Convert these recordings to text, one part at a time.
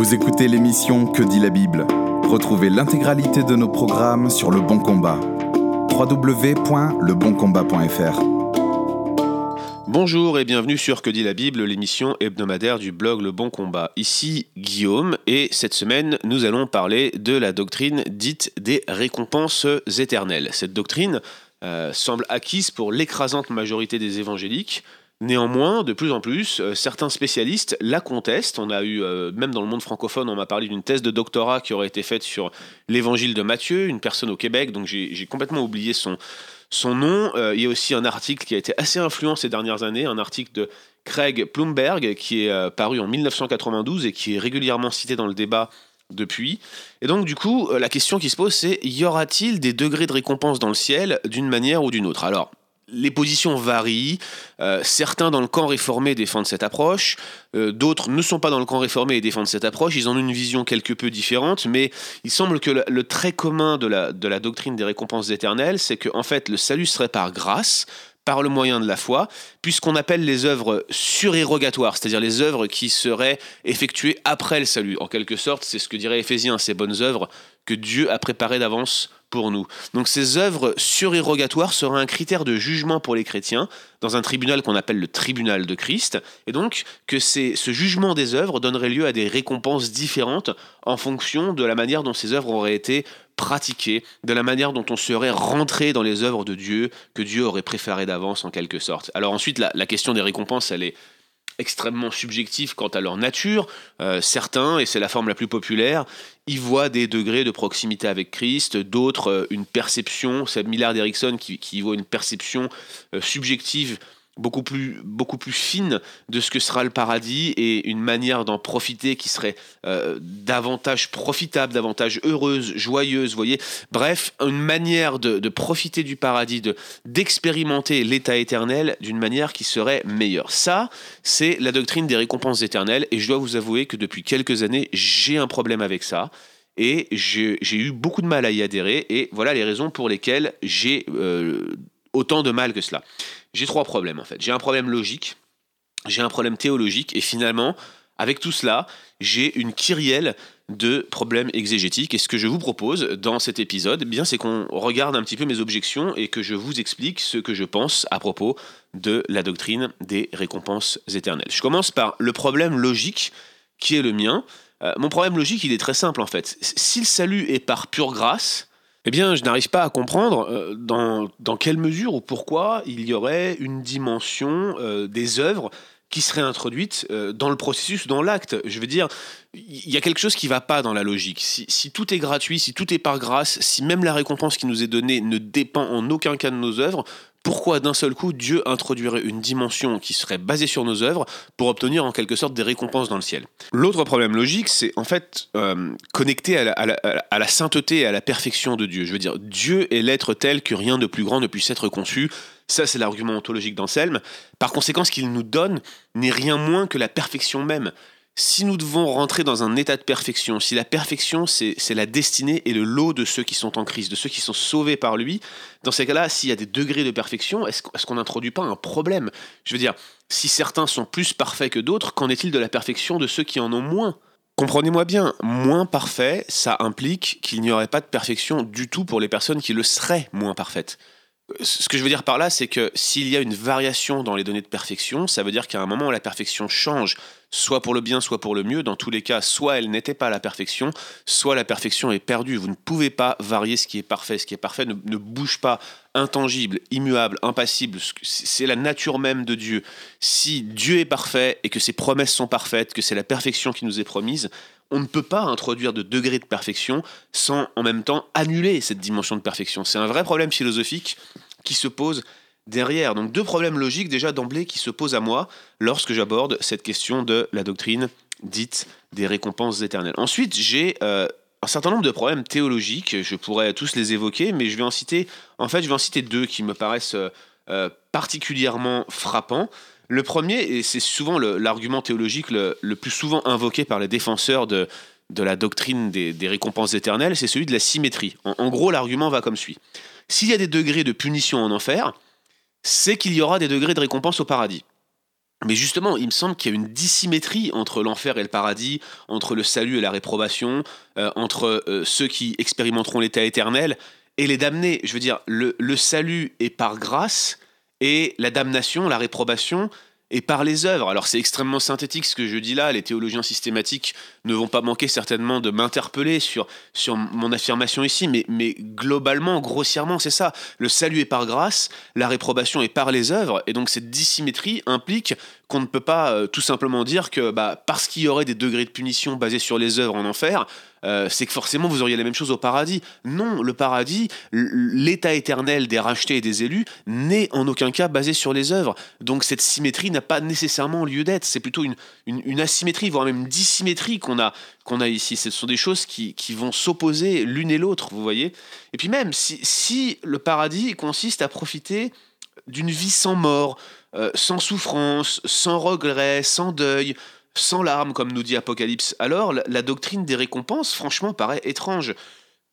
Vous écoutez l'émission Que dit la Bible Retrouvez l'intégralité de nos programmes sur Le Bon Combat. www.leboncombat.fr Bonjour et bienvenue sur Que dit la Bible, l'émission hebdomadaire du blog Le Bon Combat. Ici Guillaume et cette semaine nous allons parler de la doctrine dite des récompenses éternelles. Cette doctrine euh, semble acquise pour l'écrasante majorité des évangéliques. Néanmoins, de plus en plus, euh, certains spécialistes la contestent. On a eu, euh, même dans le monde francophone, on m'a parlé d'une thèse de doctorat qui aurait été faite sur l'évangile de Matthieu, une personne au Québec, donc j'ai complètement oublié son, son nom. Euh, il y a aussi un article qui a été assez influent ces dernières années, un article de Craig Plumberg qui est paru en 1992 et qui est régulièrement cité dans le débat depuis. Et donc du coup, la question qui se pose, c'est y aura-t-il des degrés de récompense dans le ciel d'une manière ou d'une autre? Alors, les positions varient. Euh, certains dans le camp réformé défendent cette approche, euh, d'autres ne sont pas dans le camp réformé et défendent cette approche. Ils ont une vision quelque peu différente, mais il semble que le, trait commun de la, doctrine des récompenses éternelles, c'est que en fait le salut serait par grâce, par le moyen de la foi, puisqu'on appelle les œuvres surérogatoires, c'est-à-dire les œuvres qui seraient effectuées après le salut. En quelque sorte, c'est ce que dirait Éphésiens, ces bonnes œuvres que Dieu a préparées d'avance pour nous. Donc ces œuvres surérogatoires seraient un critère de jugement pour les chrétiens dans un tribunal qu'on appelle le tribunal de Christ, et donc que ce jugement des œuvres donnerait lieu à des récompenses différentes en fonction de la manière dont ces œuvres auraient été pratiquées, de la manière dont on serait rentré dans les œuvres de Dieu que Dieu aurait préféré d'avance en quelque sorte. Alors ensuite, la, la question des récompenses, elle est extrêmement subjectifs quant à leur nature. Euh, certains, et c'est la forme la plus populaire, y voient des degrés de proximité avec Christ, d'autres euh, une perception, c'est Millard Erickson qui, qui y voit une perception euh, subjective beaucoup plus, fine de ce que sera le paradis et une manière d'en profiter qui serait euh, davantage profitable, davantage heureuse, joyeuse, voyez. Bref, une manière de, profiter du paradis, de, d'expérimenter l'état éternel d'une manière qui serait meilleure. Ça, c'est la doctrine des récompenses éternelles et je dois vous avouer que depuis quelques années, j'ai un problème avec ça et j'ai, eu beaucoup de mal à y adhérer et voilà les raisons pour lesquelles j'ai euh, autant de mal que cela j'ai trois problèmes en fait. J'ai un problème logique, j'ai un problème théologique, et finalement, avec tout cela, j'ai une kyrielle de problèmes exégétiques. Et ce que je vous propose dans cet épisode, eh bien, c'est qu'on regarde un petit peu mes objections et que je vous explique ce que je pense à propos de la doctrine des récompenses éternelles. Je commence par le problème logique qui est le mien. Euh, mon problème logique, il est très simple en fait. Si le salut est par pure grâce, eh bien, je n'arrive pas à comprendre euh, dans, quelle mesure ou pourquoi il y aurait une dimension euh, des œuvres qui serait introduite euh, dans le processus, dans l'acte. Je veux dire, il y a quelque chose qui ne va pas dans la logique. Si, tout est gratuit, si tout est par grâce, si même la récompense qui nous est donnée ne dépend en aucun cas de nos œuvres, pourquoi d'un seul coup Dieu introduirait une dimension qui serait basée sur nos œuvres pour obtenir en quelque sorte des récompenses dans le ciel L'autre problème logique, c'est en fait euh, connecté à la, sainteté et à la perfection de Dieu. Je veux dire, Dieu est l'être tel que rien de plus grand ne puisse être conçu. Ça, c'est l'argument ontologique d'Anselme. Par conséquent, ce qu'il nous donne n'est rien moins que la perfection même si nous devons rentrer dans un état de perfection, si la perfection c'est la destinée et le lot de ceux qui sont en crise, de ceux qui sont sauvés par lui, dans ces cas-là, s'il y a des degrés de perfection, est-ce qu'on n'introduit pas un problème? Je veux dire, si certains sont plus parfaits que d'autres, qu'en est-il de la perfection de ceux qui en ont moins? Comprenez-moi bien, moins parfait, ça implique qu'il n'y aurait pas de perfection du tout pour les personnes qui le seraient moins parfaites ce que je veux dire par là, c'est que s'il y a une variation dans les données de perfection, ça veut dire qu'à un moment, la perfection change, soit pour le bien, soit pour le mieux. Dans tous les cas, soit elle n'était pas la perfection, soit la perfection est perdue. Vous ne pouvez pas varier ce qui est parfait. Ce qui est parfait ne, bouge pas, intangible, immuable, impassible. C'est la nature même de Dieu. Si Dieu est parfait et que ses promesses sont parfaites, que c'est la perfection qui nous est promise, on ne peut pas introduire de degré de perfection sans en même temps annuler cette dimension de perfection. C'est un vrai problème philosophique qui se pose derrière. Donc deux problèmes logiques déjà d'emblée qui se posent à moi lorsque j'aborde cette question de la doctrine dite des récompenses éternelles. Ensuite, j'ai euh, un certain nombre de problèmes théologiques, je pourrais tous les évoquer, mais je vais en citer, en fait, je vais en citer deux qui me paraissent euh, particulièrement frappants. Le premier, et c'est souvent l'argument théologique le, plus souvent invoqué par les défenseurs de, de la doctrine des, récompenses éternelles, c'est celui de la symétrie. En, gros, l'argument va comme suit. S'il y a des degrés de punition en enfer, c'est qu'il y aura des degrés de récompense au paradis. Mais justement, il me semble qu'il y a une dissymétrie entre l'enfer et le paradis, entre le salut et la réprobation, euh, entre euh, ceux qui expérimenteront l'état éternel et les damnés. Je veux dire, le, le salut est par grâce et la damnation, la réprobation, et par les œuvres. Alors c'est extrêmement synthétique ce que je dis là, les théologiens systématiques ne vont pas manquer certainement de m'interpeller sur, sur mon affirmation ici, mais, mais globalement, grossièrement, c'est ça. Le salut est par grâce, la réprobation est par les œuvres, et donc cette dissymétrie implique qu'on ne peut pas euh, tout simplement dire que bah, parce qu'il y aurait des degrés de punition basés sur les œuvres en enfer, euh, c'est que forcément vous auriez la même chose au paradis. Non, le paradis, l'état éternel des rachetés et des élus, n'est en aucun cas basé sur les œuvres. Donc cette symétrie n'a pas nécessairement lieu d'être. C'est plutôt une, asymétrie, voire même une dissymétrie qu'on a, a ici. Ce sont des choses qui, vont s'opposer l'une et l'autre, vous voyez. Et puis même, si le paradis consiste à profiter d'une vie sans mort, euh, sans souffrance, sans regret, sans deuil, sans larmes, comme nous dit Apocalypse, alors la, doctrine des récompenses, franchement, paraît étrange.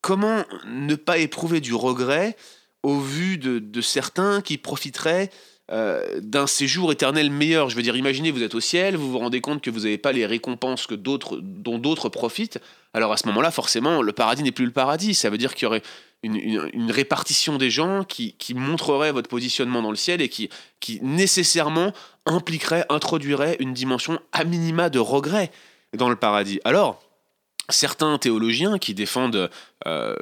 Comment ne pas éprouver du regret au vu de, certains qui profiteraient euh, d'un séjour éternel meilleur? Je veux dire, imaginez, vous êtes au ciel, vous vous rendez compte que vous n'avez pas les récompenses que dont d'autres profitent. Alors à ce moment-là, forcément, le paradis n'est plus le paradis. Ça veut dire qu'il y aurait une, répartition des gens qui, montrerait votre positionnement dans le ciel et qui, nécessairement impliquerait, introduirait une dimension à minima de regret dans le paradis. Alors, certains théologiens qui défendent euh,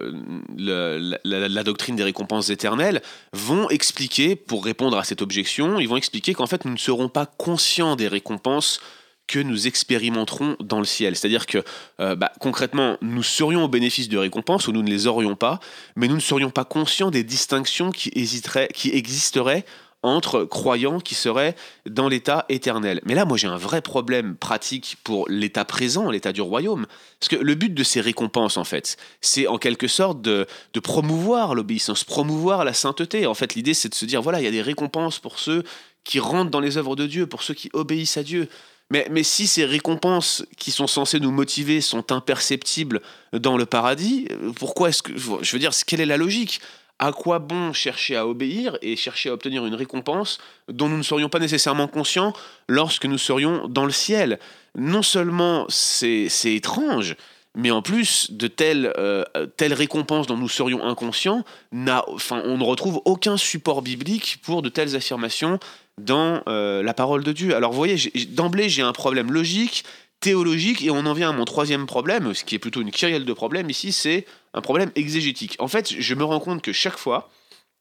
la, doctrine des récompenses éternelles vont expliquer, pour répondre à cette objection, ils vont expliquer qu'en fait nous ne serons pas conscients des récompenses que nous expérimenterons dans le ciel. C'est-à-dire que euh, bah, concrètement, nous serions au bénéfice de récompenses ou nous ne les aurions pas, mais nous ne serions pas conscients des distinctions qui, hésiteraient, qui existeraient entre croyants qui seraient dans l'état éternel. Mais là, moi, j'ai un vrai problème pratique pour l'état présent, l'état du royaume. Parce que le but de ces récompenses, en fait, c'est en quelque sorte de, de promouvoir l'obéissance, promouvoir la sainteté. En fait, l'idée, c'est de se dire, voilà, il y a des récompenses pour ceux qui rentrent dans les œuvres de Dieu, pour ceux qui obéissent à Dieu. Mais, si ces récompenses qui sont censées nous motiver sont imperceptibles dans le paradis, pourquoi est-ce que. Je veux dire, quelle est la logique? À quoi bon chercher à obéir et chercher à obtenir une récompense dont nous ne serions pas nécessairement conscients lorsque nous serions dans le ciel? Non seulement c'est étrange, mais en plus de telles, euh, telles récompenses dont nous serions inconscients, on ne retrouve aucun support biblique pour de telles affirmations dans euh, la parole de Dieu. Alors vous voyez, d'emblée j'ai un problème logique, théologique, et on en vient à mon troisième problème, ce qui est plutôt une kyrielle de problèmes ici, c'est un problème exégétique. En fait, je me rends compte que chaque fois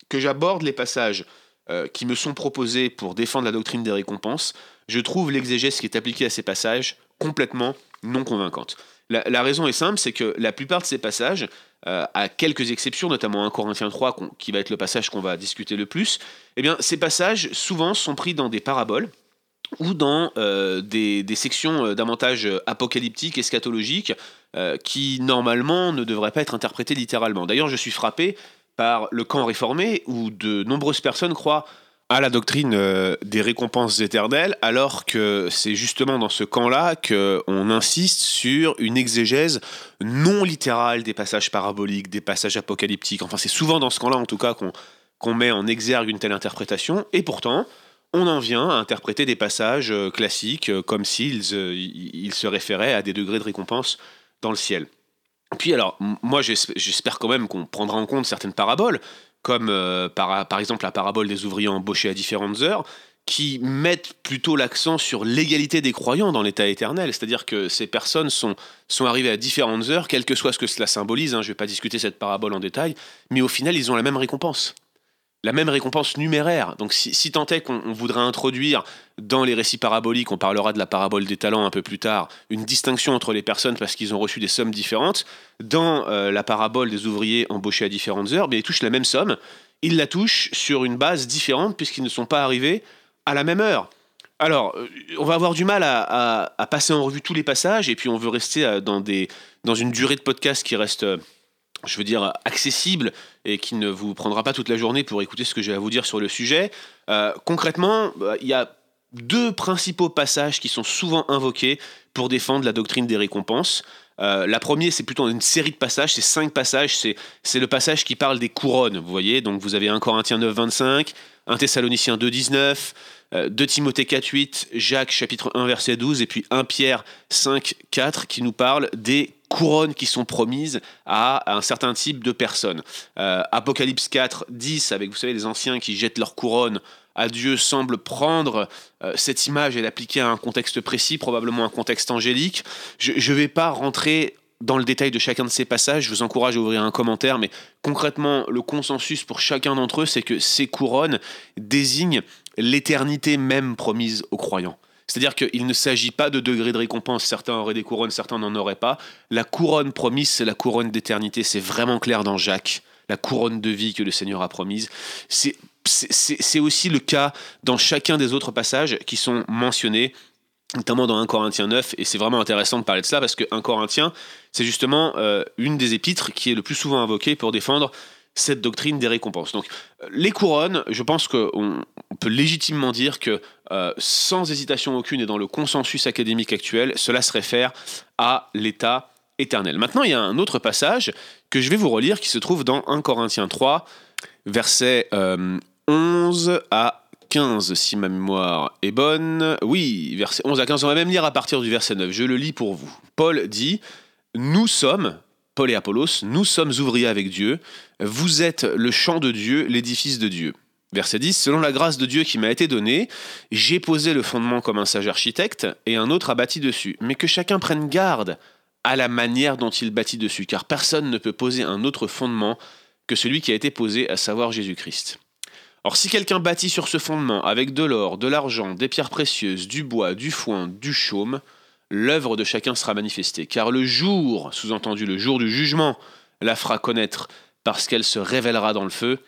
que j'aborde les passages euh, qui me sont proposés pour défendre la doctrine des récompenses, je trouve l'exégèse qui est appliquée à ces passages complètement non convaincante. La, raison est simple, c'est que la plupart de ces passages, euh, à quelques exceptions, notamment 1 Corinthiens 3, qui va être le passage qu'on va discuter le plus, eh bien, ces passages souvent sont pris dans des paraboles ou dans euh, des, sections euh, davantage apocalyptiques, eschatologiques, qui normalement ne devraient pas être interprétées littéralement. D'ailleurs, je suis frappé par le camp réformé, où de nombreuses personnes croient à la doctrine euh, des récompenses éternelles, alors que c'est justement dans ce camp-là qu'on insiste sur une exégèse non littérale des passages paraboliques, des passages apocalyptiques. Enfin, c'est souvent dans ce camp-là, en tout cas, qu'on met en exergue une telle interprétation. Et pourtant, on en vient à interpréter des passages euh, classiques euh, comme s'ils ils se référaient à des degrés de récompense dans le ciel. Puis alors, moi j'espère quand même qu'on prendra en compte certaines paraboles, comme euh, par, exemple la parabole des ouvriers embauchés à différentes heures, qui mettent plutôt l'accent sur l'égalité des croyants dans l'état éternel. C'est-à-dire que ces personnes sont, sont arrivées à différentes heures, quel que soit ce que cela symbolise, hein, je ne vais pas discuter cette parabole en détail, mais au final, ils ont la même récompense la même récompense numéraire. Donc si, tant est qu'on voudrait introduire dans les récits paraboliques, on parlera de la parabole des talents un peu plus tard, une distinction entre les personnes parce qu'ils ont reçu des sommes différentes, dans euh, la parabole des ouvriers embauchés à différentes heures, mais ils touchent la même somme, ils la touchent sur une base différente puisqu'ils ne sont pas arrivés à la même heure. Alors, euh, on va avoir du mal à, passer en revue tous les passages et puis on veut rester euh, dans, des, dans une durée de podcast qui reste je veux dire, accessible et qui ne vous prendra pas toute la journée pour écouter ce que j'ai à vous dire sur le sujet. Euh, concrètement, bah, il y a deux principaux passages qui sont souvent invoqués pour défendre la doctrine des récompenses. Euh, la première, c'est plutôt une série de passages, c'est cinq passages, c'est le passage qui parle des couronnes, vous voyez, donc vous avez un Corinthien 9, 25, un Thessaloniciens 2, 19, 2 Timothée 4, 8, Jacques chapitre 1, verset 12, et puis 1 Pierre 5, 4, qui nous parle des couronnes qui sont promises à, un certain type de personnes. Euh, Apocalypse 4, 10, avec, vous savez, les anciens qui jettent leurs couronnes à Dieu, semble prendre euh, cette image et l'appliquer à un contexte précis, probablement un contexte angélique. Je ne vais pas rentrer dans le détail de chacun de ces passages, je vous encourage à ouvrir un commentaire, mais concrètement, le consensus pour chacun d'entre eux, c'est que ces couronnes désignent l'éternité même promise aux croyants. C'est-à-dire qu'il ne s'agit pas de degrés de récompense, certains auraient des couronnes, certains n'en auraient pas. La couronne promise, c'est la couronne d'éternité, c'est vraiment clair dans Jacques, la couronne de vie que le Seigneur a promise. C'est aussi le cas dans chacun des autres passages qui sont mentionnés notamment dans 1 Corinthiens 9, et c'est vraiment intéressant de parler de cela parce que 1 Corinthien, c'est justement euh, une des épîtres qui est le plus souvent invoquée pour défendre cette doctrine des récompenses. Donc, euh, les couronnes, je pense qu'on peut légitimement dire que, euh, sans hésitation aucune et dans le consensus académique actuel, cela se réfère à l'état éternel. Maintenant, il y a un autre passage que je vais vous relire qui se trouve dans 1 Corinthiens 3, versets 11 euh, à 15, si ma mémoire est bonne. Oui, verset 11 à 15, on va même lire à partir du verset 9. Je le lis pour vous. Paul dit Nous sommes, Paul et Apollos, nous sommes ouvriers avec Dieu, vous êtes le champ de Dieu, l'édifice de Dieu. Verset 10, Selon la grâce de Dieu qui m'a été donnée, j'ai posé le fondement comme un sage architecte, et un autre a bâti dessus. Mais que chacun prenne garde à la manière dont il bâtit dessus, car personne ne peut poser un autre fondement que celui qui a été posé, à savoir Jésus-Christ. Or si quelqu'un bâtit sur ce fondement avec de l'or, de l'argent, des pierres précieuses, du bois, du foin, du chaume, l'œuvre de chacun sera manifestée, car le jour, sous-entendu le jour du jugement, la fera connaître, parce qu'elle se révélera dans le feu,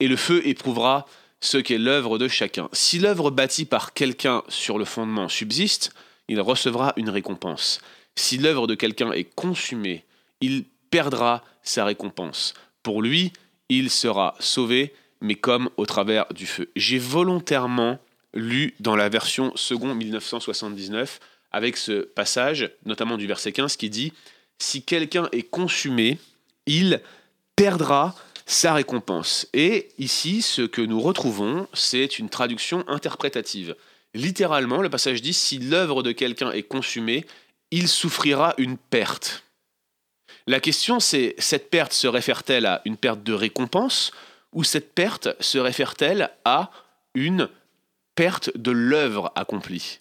et le feu éprouvera ce qu'est l'œuvre de chacun. Si l'œuvre bâtie par quelqu'un sur le fondement subsiste, il recevra une récompense. Si l'œuvre de quelqu'un est consumée, il perdra sa récompense. Pour lui, il sera sauvé, mais comme au travers du feu. J'ai volontairement lu dans la version second 1979 avec ce passage, notamment du verset 15, qui dit Si quelqu'un est consumé, il perdra sa récompense. Et ici, ce que nous retrouvons, c'est une traduction interprétative. Littéralement, le passage dit Si l'œuvre de quelqu'un est consumée, il souffrira une perte. La question, c'est cette perte se réfère-t-elle à une perte de récompense ou cette perte se réfère-t-elle à une perte de l'œuvre accomplie?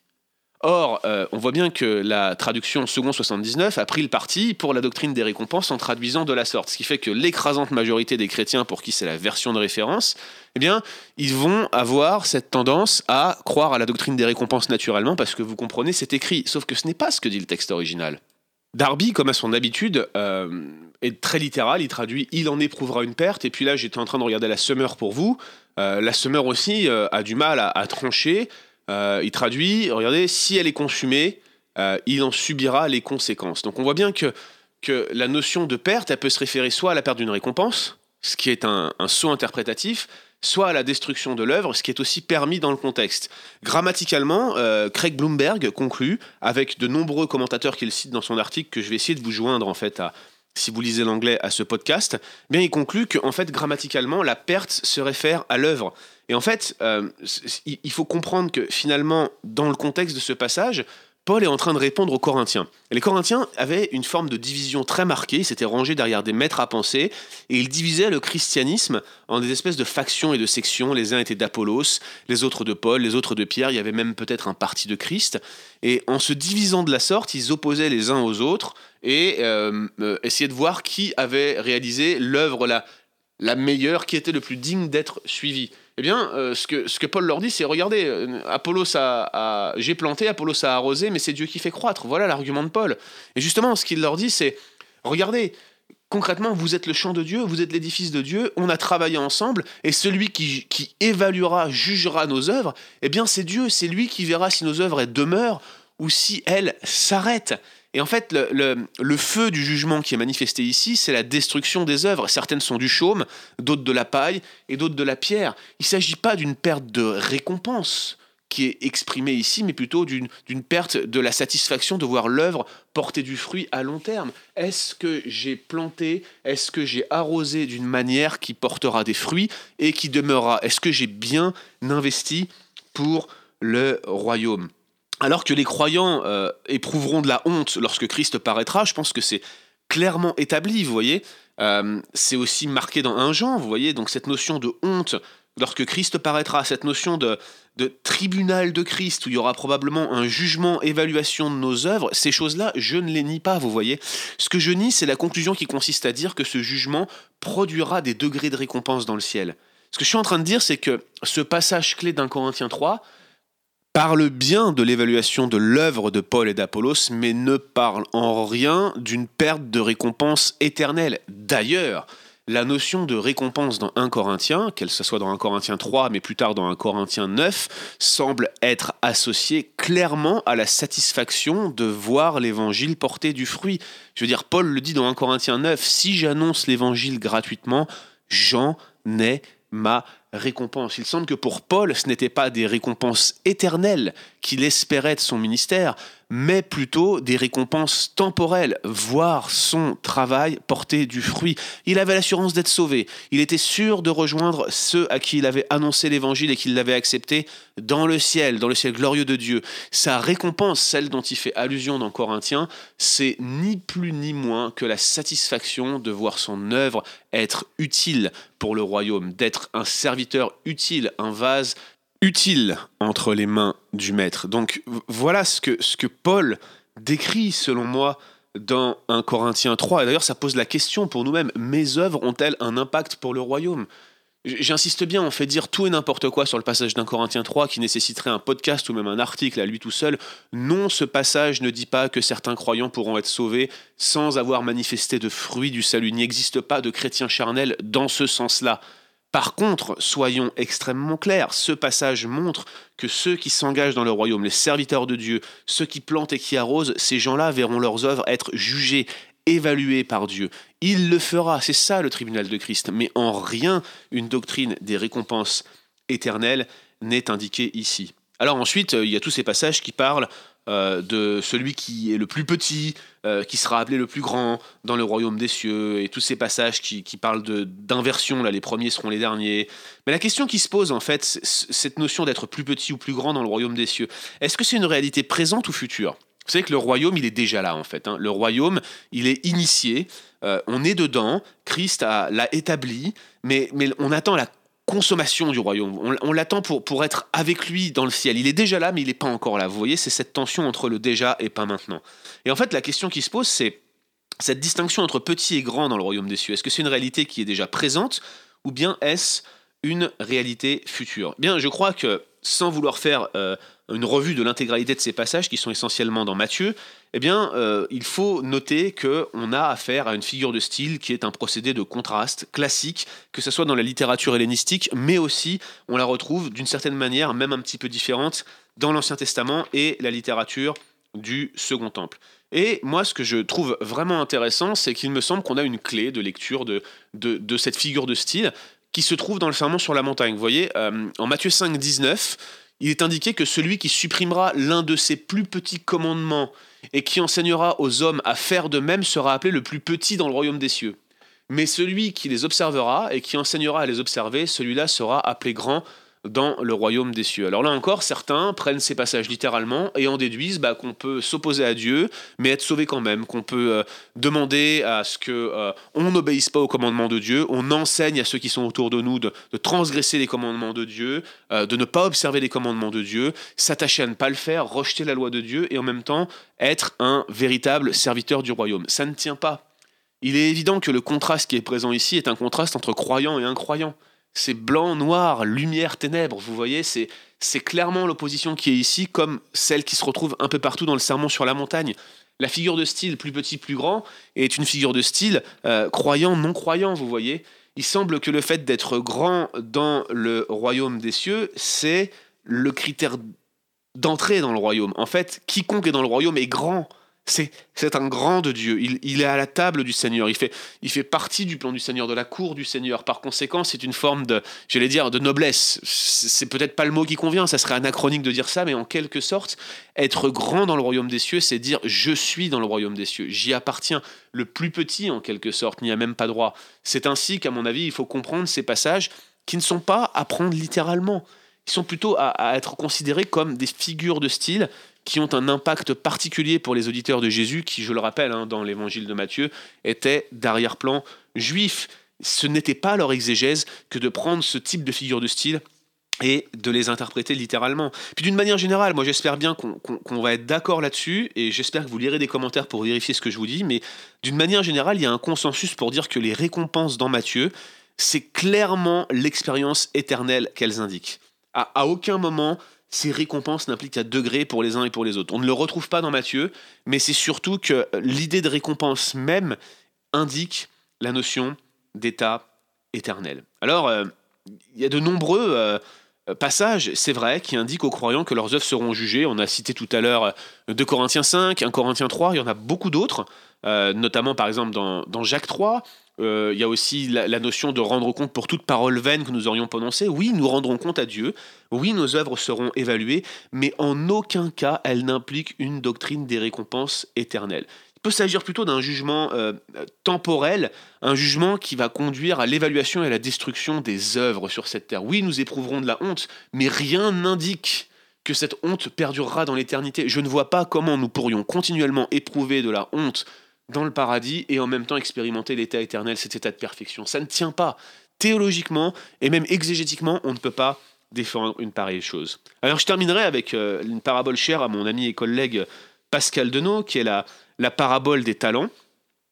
Or, euh, on voit bien que la traduction second 79 a pris le parti pour la doctrine des récompenses en traduisant de la sorte, ce qui fait que l'écrasante majorité des chrétiens pour qui c'est la version de référence, eh bien, ils vont avoir cette tendance à croire à la doctrine des récompenses naturellement parce que vous comprenez, c'est écrit, sauf que ce n'est pas ce que dit le texte original. Darby, comme à son habitude, euh, est très littéral, il traduit il en éprouvera une perte, et puis là j'étais en train de regarder la Summer pour vous, euh, la Summer aussi a du mal à trancher, euh, il traduit, regardez, si elle est consumée, euh, il en subira les conséquences. Donc on voit bien que, que la notion de perte, elle peut se référer soit à la perte d'une récompense, ce qui est un, saut interprétatif, soit à la destruction de l'œuvre, ce qui est aussi permis dans le contexte. Grammaticalement, euh, Craig Bloomberg conclut, avec de nombreux commentateurs qu'il cite dans son article, que je vais essayer de vous joindre en fait à, si vous lisez l'anglais à ce podcast, eh bien il conclut qu'en fait grammaticalement la perte se réfère à l'œuvre. Et en fait, euh, il faut comprendre que finalement, dans le contexte de ce passage, Paul est en train de répondre aux Corinthiens. les Corinthiens avaient une forme de division très marquée, ils s'étaient rangés derrière des maîtres à penser, et ils divisaient le christianisme en des espèces de factions et de sections. Les uns étaient d'Apollos, les autres de Paul, les autres de Pierre, il y avait même peut-être un parti de Christ. Et en se divisant de la sorte, ils opposaient les uns aux autres et euh, euh, essayaient de voir qui avait réalisé l'œuvre la, la meilleure, qui était le plus digne d'être suivi. Eh bien, euh, ce, que, ce que Paul leur dit, c'est regardez, euh, Apollos a, j'ai planté, Apollos a arrosé, mais c'est Dieu qui fait croître. Voilà l'argument de Paul. Et justement, ce qu'il leur dit, c'est regardez, concrètement, vous êtes le champ de Dieu, vous êtes l'édifice de Dieu, on a travaillé ensemble, et celui qui, qui évaluera, jugera nos œuvres, eh bien, c'est Dieu, c'est lui qui verra si nos œuvres demeurent ou si elles s'arrêtent. Et en fait, le, feu du jugement qui est manifesté ici, c'est la destruction des œuvres. Certaines sont du chaume, d'autres de la paille et d'autres de la pierre. Il ne s'agit pas d'une perte de récompense, qui est exprimée ici, mais plutôt d'une perte de la satisfaction de voir l'œuvre porter du fruit à long terme. Est-ce que j'ai planté, est-ce que j'ai arrosé d'une manière qui portera des fruits et qui demeurera? Est-ce que j'ai bien investi pour le royaume? Alors que les croyants euh, éprouveront de la honte lorsque Christ paraîtra, je pense que c'est clairement établi, vous voyez. Euh, c'est aussi marqué dans un Jean, vous voyez. Donc cette notion de honte lorsque Christ paraîtra, cette notion de, de tribunal de Christ, où il y aura probablement un jugement, évaluation de nos œuvres, ces choses-là, je ne les nie pas, vous voyez. Ce que je nie, c'est la conclusion qui consiste à dire que ce jugement produira des degrés de récompense dans le ciel. Ce que je suis en train de dire, c'est que ce passage clé d'un Corinthiens 3, parle bien de l'évaluation de l'œuvre de Paul et d'Apollos, mais ne parle en rien d'une perte de récompense éternelle. D'ailleurs, la notion de récompense dans 1 Corinthien, qu'elle soit dans 1 Corinthien 3, mais plus tard dans 1 Corinthien 9, semble être associée clairement à la satisfaction de voir l'évangile porter du fruit. Je veux dire, Paul le dit dans 1 Corinthien 9, si j'annonce l'évangile gratuitement, j'en ai ma récompense. Il semble que pour Paul, ce n'était pas des récompenses éternelles qu'il espérait de son ministère, mais plutôt des récompenses temporelles, voir son travail porter du fruit. Il avait l'assurance d'être sauvé, il était sûr de rejoindre ceux à qui il avait annoncé l'évangile et qu'il l'avait accepté dans le ciel, dans le ciel glorieux de Dieu. Sa récompense, celle dont il fait allusion dans Corinthiens, c'est ni plus ni moins que la satisfaction de voir son œuvre être utile pour le royaume, d'être un serviteur utile, un vase utile entre les mains du maître. Donc voilà ce que, ce que Paul décrit, selon moi, dans 1 Corinthiens 3. Et d'ailleurs, ça pose la question pour nous-mêmes, mes œuvres ont-elles un impact pour le royaume? J'insiste bien, on fait dire tout et n'importe quoi sur le passage d'un Corinthiens 3 qui nécessiterait un podcast ou même un article à lui tout seul. Non, ce passage ne dit pas que certains croyants pourront être sauvés sans avoir manifesté de fruits du salut. Il n'existe pas de chrétien charnel dans ce sens-là. Par contre, soyons extrêmement clairs, ce passage montre que ceux qui s'engagent dans le royaume, les serviteurs de Dieu, ceux qui plantent et qui arrosent, ces gens-là verront leurs œuvres être jugées, évaluées par Dieu. Il le fera, c'est ça le tribunal de Christ, mais en rien une doctrine des récompenses éternelles n'est indiquée ici. Alors ensuite, il y a tous ces passages qui parlent euh, de celui qui est le plus petit, euh, qui sera appelé le plus grand dans le royaume des cieux, et tous ces passages qui, parlent d'inversion, là les premiers seront les derniers. Mais la question qui se pose en fait, cette notion d'être plus petit ou plus grand dans le royaume des cieux, est-ce que c'est une réalité présente ou future? Vous savez que le royaume, il est déjà là en fait. Hein. Le royaume, il est initié, euh, on est dedans, Christ l'a établi, mais, mais on attend la consommation du royaume. On, l'attend pour, pour être avec lui dans le ciel. Il est déjà là, mais il n'est pas encore là. Vous voyez, c'est cette tension entre le déjà et pas maintenant. Et en fait, la question qui se pose, c'est cette distinction entre petit et grand dans le royaume des cieux. Est-ce que c'est une réalité qui est déjà présente ou bien est-ce une réalité future? Bien, je crois que sans vouloir faire euh, une revue de l'intégralité de ces passages qui sont essentiellement dans Matthieu, eh bien, euh, il faut noter qu'on a affaire à une figure de style qui est un procédé de contraste classique, que ce soit dans la littérature hellénistique, mais aussi on la retrouve d'une certaine manière, même un petit peu différente, dans l'Ancien Testament et la littérature du Second Temple. Et moi, ce que je trouve vraiment intéressant, c'est qu'il me semble qu'on a une clé de lecture de, de, cette figure de style qui se trouve dans le Sermon sur la montagne. Vous voyez, euh, en Matthieu 5, 19, il est indiqué que celui qui supprimera l'un de ses plus petits commandements et qui enseignera aux hommes à faire de même sera appelé le plus petit dans le royaume des cieux. Mais celui qui les observera et qui enseignera à les observer, celui-là sera appelé grand dans le royaume des cieux. Alors là encore, certains prennent ces passages littéralement et en déduisent bah, qu'on peut s'opposer à Dieu, mais être sauvé quand même, qu'on peut euh, demander à ce que euh, on n'obéisse pas aux commandements de Dieu, on enseigne à ceux qui sont autour de nous de, transgresser les commandements de Dieu, euh, de ne pas observer les commandements de Dieu, s'attacher à ne pas le faire, rejeter la loi de Dieu et en même temps être un véritable serviteur du royaume. Ça ne tient pas. Il est évident que le contraste qui est présent ici est un contraste entre croyant et incroyant c'est blanc, noir, lumière, ténèbres. Vous voyez, c'est, c'est clairement l'opposition qui est ici, comme celle qui se retrouve un peu partout dans le sermon sur la montagne. La figure de style plus petit, plus grand est une figure de style euh, croyant, non croyant, vous voyez. Il semble que le fait d'être grand dans le royaume des cieux, c'est le critère d'entrée dans le royaume. En fait, quiconque est dans le royaume est grand. C'est, un grand de Dieu. Il, est à la table du Seigneur. Il fait, partie du plan du Seigneur, de la cour du Seigneur. Par conséquent, c'est une forme de, j'allais dire, de noblesse. C'est peut-être pas le mot qui convient, ça serait anachronique de dire ça, mais en quelque sorte, être grand dans le royaume des cieux, c'est dire je suis dans le royaume des cieux. J'y appartiens. Le plus petit, en quelque sorte, n'y a même pas droit. C'est ainsi qu'à mon avis, il faut comprendre ces passages qui ne sont pas à prendre littéralement. Ils sont plutôt à être considérés comme des figures de style qui ont un impact particulier pour les auditeurs de Jésus, qui, je le rappelle, hein, dans l'évangile de Matthieu, étaient d'arrière-plan juif. Ce n'était pas leur exégèse que de prendre ce type de figure de style et de les interpréter littéralement. Puis d'une manière générale, moi j'espère bien qu'on va être d'accord là-dessus, et j'espère que vous lirez des commentaires pour vérifier ce que je vous dis, mais d'une manière générale, il y a un consensus pour dire que les récompenses dans Matthieu, c'est clairement l'expérience éternelle qu'elles indiquent. À, à aucun moment, ces récompenses n'impliquent qu'à degré pour les uns et pour les autres. On ne le retrouve pas dans Matthieu, mais c'est surtout que l'idée de récompense même indique la notion d'état éternel. Alors, euh, il y a de nombreux euh, passages, c'est vrai, qui indiquent aux croyants que leurs œuvres seront jugées. On a cité tout à l'heure 2 Corinthiens 5, 1 Corinthiens 3, il y en a beaucoup d'autres, euh, notamment par exemple dans, dans Jacques 3, euh, il y a aussi la, notion de rendre compte pour toute parole vaine que nous aurions prononcée. Oui, nous rendrons compte à Dieu. Oui, nos œuvres seront évaluées, mais en aucun cas elles n'impliquent une doctrine des récompenses éternelles. Il peut s'agir plutôt d'un jugement euh, temporel, un jugement qui va conduire à l'évaluation et à la destruction des œuvres sur cette terre. Oui, nous éprouverons de la honte, mais rien n'indique que cette honte perdurera dans l'éternité. Je ne vois pas comment nous pourrions continuellement éprouver de la honte dans le paradis et en même temps expérimenter l'état éternel, cet état de perfection. Ça ne tient pas. Théologiquement et même exégétiquement, on ne peut pas défendre une pareille chose. Alors je terminerai avec euh, une parabole chère à mon ami et collègue Pascal Denot, qui est la, parabole des talents.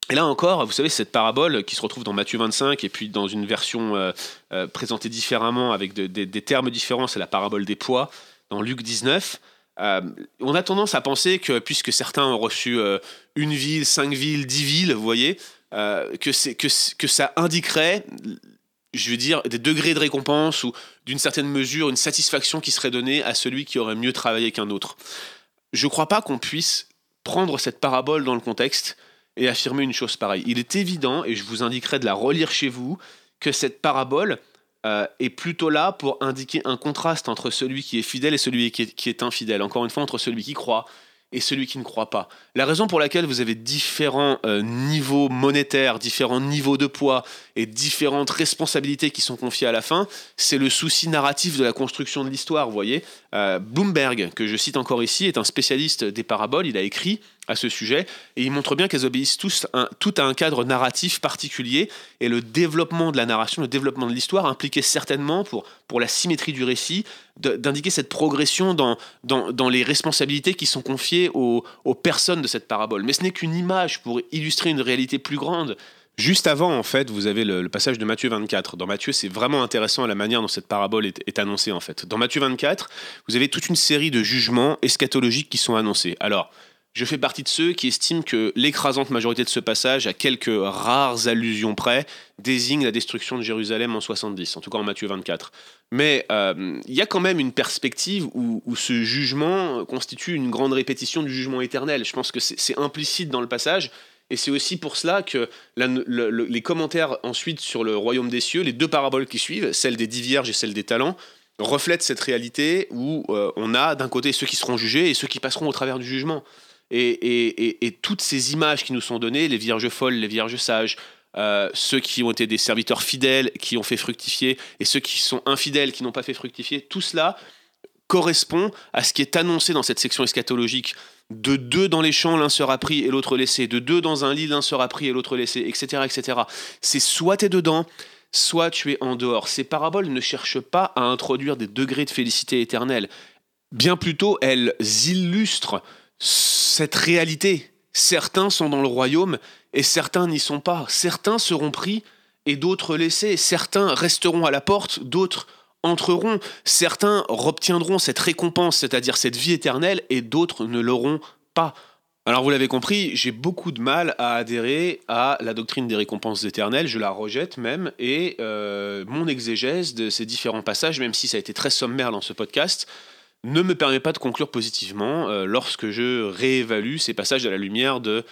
Et là encore, vous savez, cette parabole qui se retrouve dans Matthieu 25 et puis dans une version euh, euh, présentée différemment avec des termes différents, c'est la parabole des poids dans Luc 19. Euh, on a tendance à penser que, puisque certains ont reçu euh, une ville, cinq villes, dix villes, vous voyez, euh, que, que, que ça indiquerait, je veux dire, des degrés de récompense ou d'une certaine mesure une satisfaction qui serait donnée à celui qui aurait mieux travaillé qu'un autre. Je ne crois pas qu'on puisse prendre cette parabole dans le contexte et affirmer une chose pareille. Il est évident, et je vous indiquerai de la relire chez vous, que cette parabole, euh, est plutôt là pour indiquer un contraste entre celui qui est fidèle et celui qui est, infidèle. Encore une fois, entre celui qui croit et celui qui ne croit pas. La raison pour laquelle vous avez différents euh, niveaux monétaires, différents niveaux de poids et différentes responsabilités qui sont confiées à la fin, c'est le souci narratif de la construction de l'histoire. Vous voyez, euh, Bloomberg, que je cite encore ici, est un spécialiste des paraboles. Il a écrit à ce sujet et il montre bien qu'elles obéissent tous à un cadre narratif particulier et le développement de la narration, le développement de l'histoire impliquait certainement pour, pour la symétrie du récit d'indiquer cette progression dans, dans, dans, les responsabilités qui sont confiées aux, aux personnes de cette parabole. Mais ce n'est qu'une image pour illustrer une réalité plus grande. Juste avant, en fait, vous avez le, passage de Matthieu 24. Dans Matthieu, c'est vraiment intéressant la manière dont cette parabole est, est, annoncée, en fait. Dans Matthieu 24, vous avez toute une série de jugements eschatologiques qui sont annoncés. Alors, je fais partie de ceux qui estiment que l'écrasante majorité de ce passage, à quelques rares allusions près, désigne la destruction de Jérusalem en 70, en tout cas en Matthieu 24. Mais euh, il y a quand même une perspective où, ce jugement constitue une grande répétition du jugement éternel. Je pense que c'est implicite dans le passage. Et c'est aussi pour cela que les commentaires ensuite sur le royaume des cieux, les deux paraboles qui suivent, celle des dix vierges et celle des talents, reflètent cette réalité où euh, on a d'un côté ceux qui seront jugés et ceux qui passeront au travers du jugement. Et, toutes ces images qui nous sont données, les vierges folles, les vierges sages, euh, ceux qui ont été des serviteurs fidèles, qui ont fait fructifier, et ceux qui sont infidèles, qui n'ont pas fait fructifier, tout cela correspond à ce qui est annoncé dans cette section eschatologique. De deux dans les champs, l'un sera pris et l'autre laissé. De deux dans un lit, l'un sera pris et l'autre laissé, etc. etc. C'est soit tu es dedans, soit tu es en dehors. Ces paraboles ne cherchent pas à introduire des degrés de félicité éternelle. Bien plutôt, elles illustrent cette réalité. Certains sont dans le royaume et certains n'y sont pas. Certains seront pris et d'autres laissés. Certains resteront à la porte, d'autres entreront. Certains obtiendront cette récompense, c'est-à-dire cette vie éternelle, et d'autres ne l'auront pas. Alors vous l'avez compris, j'ai beaucoup de mal à adhérer à la doctrine des récompenses éternelles, je la rejette même, et euh, mon exégèse de ces différents passages, même si ça a été très sommaire dans ce podcast, ne me permet pas de conclure positivement euh, lorsque je réévalue ces passages à la lumière de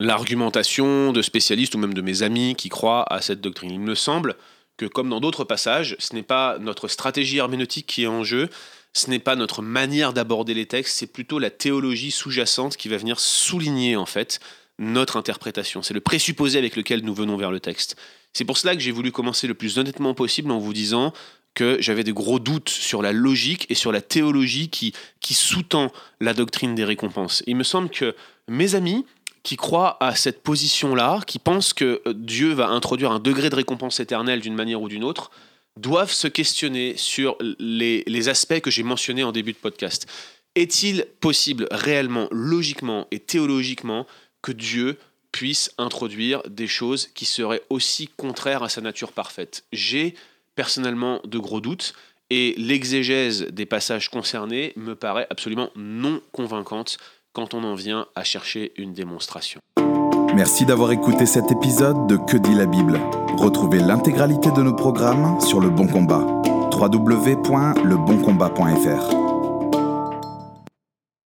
l'argumentation de spécialistes ou même de mes amis qui croient à cette doctrine. Il me semble que comme dans d'autres passages, ce n'est pas notre stratégie herméneutique qui est en jeu, ce n'est pas notre manière d'aborder les textes, c'est plutôt la théologie sous-jacente qui va venir souligner en fait notre interprétation. C'est le présupposé avec lequel nous venons vers le texte. C'est pour cela que j'ai voulu commencer le plus honnêtement possible en vous disant que j'avais des gros doutes sur la logique et sur la théologie qui, sous-tend la doctrine des récompenses. il me semble que mes amis qui croient à cette position-là, qui pensent que Dieu va introduire un degré de récompense éternelle d'une manière ou d'une autre, doivent se questionner sur les, les aspects que j'ai mentionnés en début de podcast. Est-il possible réellement, logiquement et théologiquement que Dieu puisse introduire des choses qui seraient aussi contraires à sa nature parfaite? J'ai personnellement de gros doutes et l'exégèse des passages concernés me paraît absolument non convaincante quand on en vient à chercher une démonstration. Merci d'avoir écouté cet épisode de Que dit la Bible. Retrouvez l'intégralité de nos programmes sur Le Bon Combat. www.leboncombat.fr